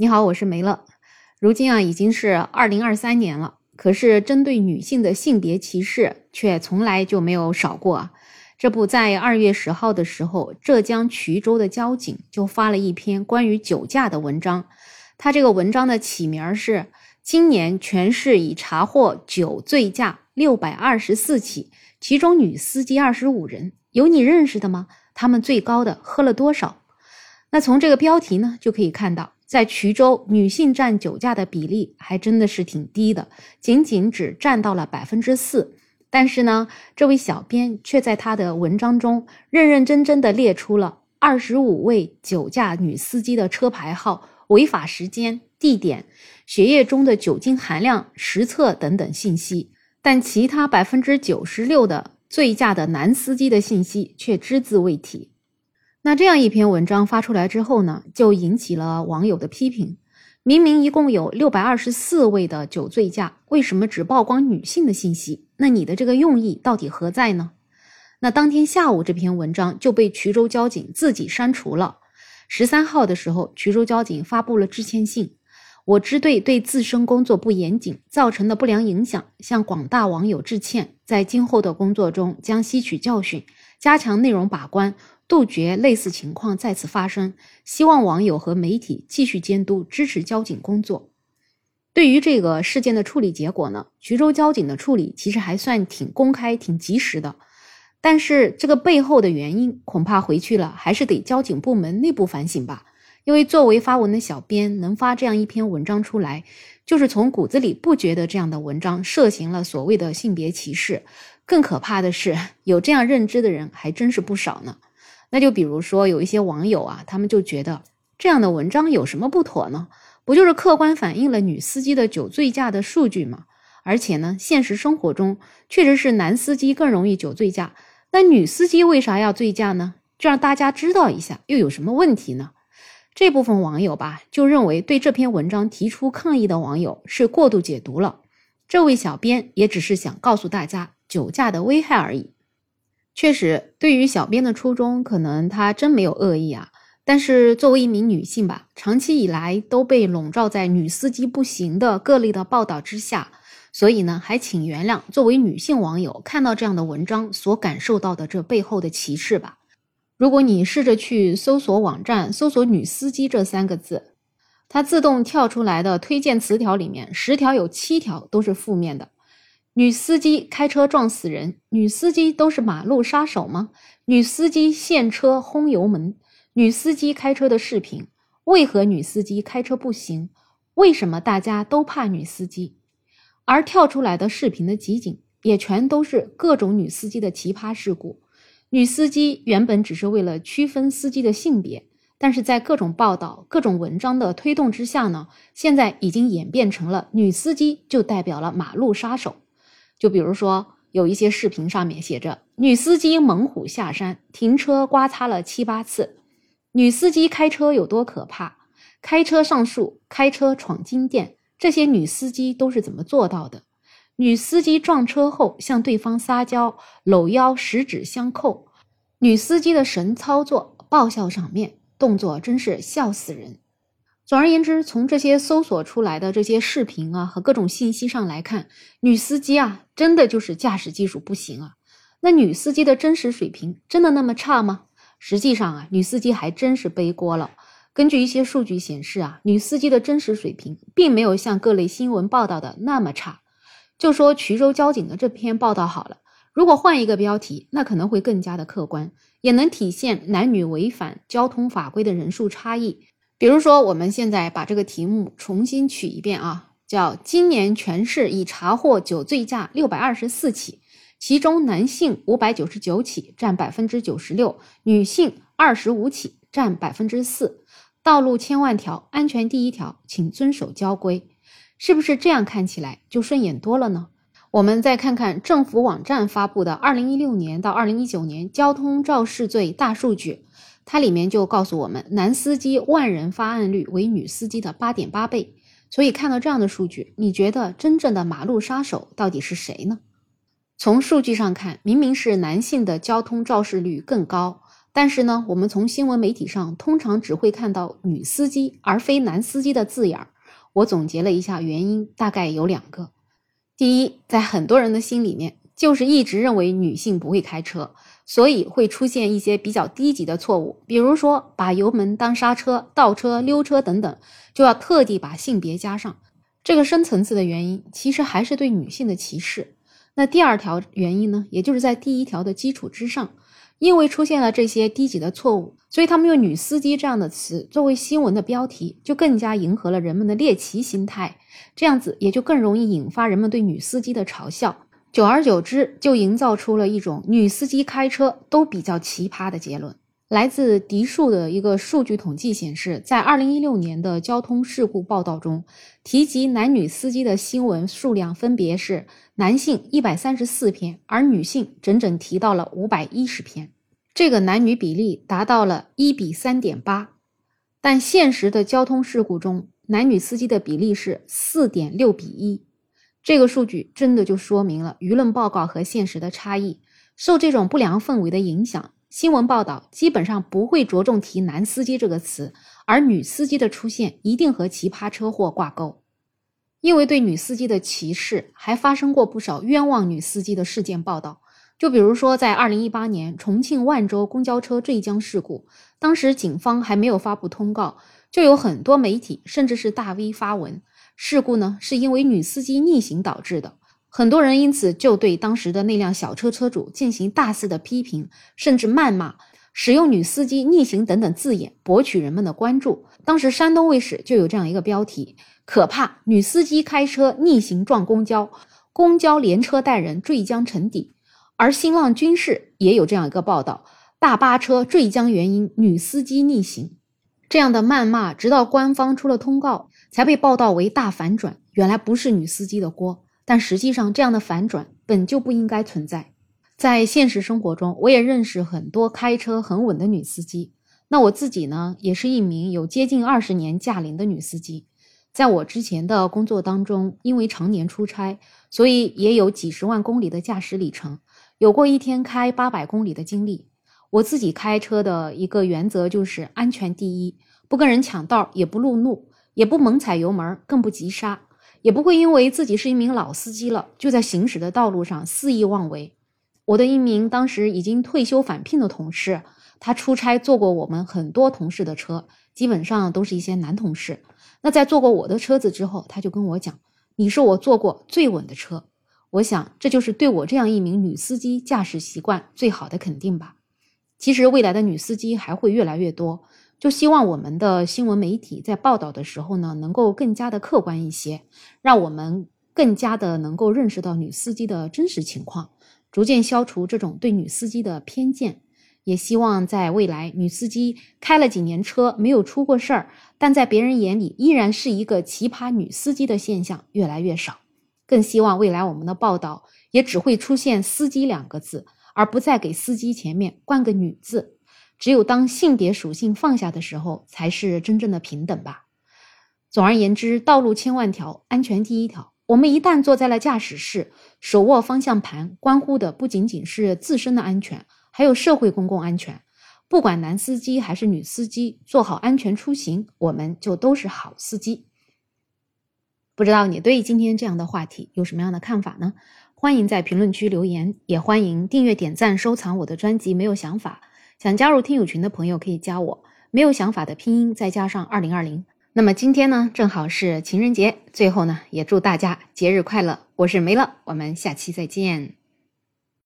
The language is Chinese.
你好，我是梅乐。如今啊，已经是二零二三年了，可是针对女性的性别歧视却从来就没有少过啊。这不在二月十号的时候，浙江衢州的交警就发了一篇关于酒驾的文章。他这个文章的起名是“今年全市已查获酒醉驾六百二十四起，其中女司机二十五人，有你认识的吗？他们最高的喝了多少？”那从这个标题呢，就可以看到。在衢州，女性占酒驾的比例还真的是挺低的，仅仅只占到了百分之四。但是呢，这位小编却在他的文章中认认真真的列出了二十五位酒驾女司机的车牌号、违法时间、地点、血液中的酒精含量、实测等等信息，但其他百分之九十六的醉驾的男司机的信息却只字未提。那这样一篇文章发出来之后呢，就引起了网友的批评。明明一共有六百二十四位的酒醉驾，为什么只曝光女性的信息？那你的这个用意到底何在呢？那当天下午，这篇文章就被衢州交警自己删除了。十三号的时候，衢州交警发布了致歉信：我支队对自身工作不严谨造成的不良影响，向广大网友致歉，在今后的工作中将吸取教训，加强内容把关。杜绝类似情况再次发生，希望网友和媒体继续监督支持交警工作。对于这个事件的处理结果呢，衢州交警的处理其实还算挺公开、挺及时的。但是这个背后的原因，恐怕回去了还是得交警部门内部反省吧。因为作为发文的小编，能发这样一篇文章出来，就是从骨子里不觉得这样的文章涉嫌了所谓的性别歧视。更可怕的是，有这样认知的人还真是不少呢。那就比如说，有一些网友啊，他们就觉得这样的文章有什么不妥呢？不就是客观反映了女司机的酒醉驾的数据吗？而且呢，现实生活中确实是男司机更容易酒醉驾，那女司机为啥要醉驾呢？这让大家知道一下，又有什么问题呢？这部分网友吧，就认为对这篇文章提出抗议的网友是过度解读了。这位小编也只是想告诉大家酒驾的危害而已。确实，对于小编的初衷，可能他真没有恶意啊。但是作为一名女性吧，长期以来都被笼罩在女司机不行的各类的报道之下，所以呢，还请原谅作为女性网友看到这样的文章所感受到的这背后的歧视吧。如果你试着去搜索网站，搜索“女司机”这三个字，它自动跳出来的推荐词条里面，十条有七条都是负面的。女司机开车撞死人，女司机都是马路杀手吗？女司机陷车轰油门，女司机开车的视频，为何女司机开车不行？为什么大家都怕女司机？而跳出来的视频的集锦也全都是各种女司机的奇葩事故。女司机原本只是为了区分司机的性别，但是在各种报道、各种文章的推动之下呢，现在已经演变成了女司机就代表了马路杀手。就比如说，有一些视频上面写着“女司机猛虎下山，停车刮擦了七八次”，女司机开车有多可怕？开车上树，开车闯金店，这些女司机都是怎么做到的？女司机撞车后向对方撒娇，搂腰十指相扣，女司机的神操作，爆笑场面，动作真是笑死人。总而言之，从这些搜索出来的这些视频啊和各种信息上来看，女司机啊真的就是驾驶技术不行啊。那女司机的真实水平真的那么差吗？实际上啊，女司机还真是背锅了。根据一些数据显示啊，女司机的真实水平并没有像各类新闻报道的那么差。就说衢州交警的这篇报道好了，如果换一个标题，那可能会更加的客观，也能体现男女违反交通法规的人数差异。比如说，我们现在把这个题目重新取一遍啊，叫“今年全市已查获酒醉驾六百二十四起，其中男性五百九十九起，占百分之九十六；女性二十五起，占百分之四。道路千万条，安全第一条，请遵守交规。”是不是这样看起来就顺眼多了呢？我们再看看政府网站发布的二零一六年到二零一九年交通肇事罪大数据。它里面就告诉我们，男司机万人发案率为女司机的八点八倍。所以看到这样的数据，你觉得真正的马路杀手到底是谁呢？从数据上看，明明是男性的交通肇事率更高，但是呢，我们从新闻媒体上通常只会看到女司机而非男司机的字眼儿。我总结了一下原因，大概有两个。第一，在很多人的心里面，就是一直认为女性不会开车，所以会出现一些比较低级的错误，比如说把油门当刹车、倒车、溜车等等，就要特地把性别加上。这个深层次的原因，其实还是对女性的歧视。那第二条原因呢，也就是在第一条的基础之上。因为出现了这些低级的错误，所以他们用“女司机”这样的词作为新闻的标题，就更加迎合了人们的猎奇心态。这样子也就更容易引发人们对女司机的嘲笑。久而久之，就营造出了一种女司机开车都比较奇葩的结论。来自迪数的一个数据统计显示，在2016年的交通事故报道中，提及男女司机的新闻数量分别是男性134篇，而女性整整提到了510篇，这个男女比例达到了1比3.8。但现实的交通事故中，男女司机的比例是4.6比1。这个数据真的就说明了舆论报告和现实的差异。受这种不良氛围的影响。新闻报道基本上不会着重提“男司机”这个词，而女司机的出现一定和奇葩车祸挂钩。因为对女司机的歧视，还发生过不少冤枉女司机的事件报道。就比如说，在2018年重庆万州公交车坠江事故，当时警方还没有发布通告，就有很多媒体甚至是大 V 发文，事故呢是因为女司机逆行导致的。很多人因此就对当时的那辆小车车主进行大肆的批评，甚至谩骂，使用“女司机逆行”等等字眼博取人们的关注。当时山东卫视就有这样一个标题：“可怕，女司机开车逆行撞公交，公交连车带人坠江沉底。”而新浪军事也有这样一个报道：“大巴车坠江原因女司机逆行。”这样的谩骂，直到官方出了通告，才被报道为大反转。原来不是女司机的锅。但实际上，这样的反转本就不应该存在。在现实生活中，我也认识很多开车很稳的女司机。那我自己呢，也是一名有接近二十年驾龄的女司机。在我之前的工作当中，因为常年出差，所以也有几十万公里的驾驶里程，有过一天开八百公里的经历。我自己开车的一个原则就是安全第一，不跟人抢道，也不路怒，也不猛踩油门，更不急刹。也不会因为自己是一名老司机了，就在行驶的道路上肆意妄为。我的一名当时已经退休返聘的同事，他出差坐过我们很多同事的车，基本上都是一些男同事。那在坐过我的车子之后，他就跟我讲：“你是我坐过最稳的车。”我想，这就是对我这样一名女司机驾驶习惯最好的肯定吧。其实，未来的女司机还会越来越多。就希望我们的新闻媒体在报道的时候呢，能够更加的客观一些，让我们更加的能够认识到女司机的真实情况，逐渐消除这种对女司机的偏见。也希望在未来，女司机开了几年车没有出过事儿，但在别人眼里依然是一个奇葩女司机的现象越来越少。更希望未来我们的报道也只会出现“司机”两个字，而不再给司机前面冠个女字。只有当性别属性放下的时候，才是真正的平等吧。总而言之，道路千万条，安全第一条。我们一旦坐在了驾驶室，手握方向盘，关乎的不仅仅是自身的安全，还有社会公共安全。不管男司机还是女司机，做好安全出行，我们就都是好司机。不知道你对今天这样的话题有什么样的看法呢？欢迎在评论区留言，也欢迎订阅、点赞、收藏我的专辑。没有想法。想加入听友群的朋友可以加我，没有想法的拼音再加上二零二零。那么今天呢，正好是情人节，最后呢，也祝大家节日快乐。我是梅乐，我们下期再见。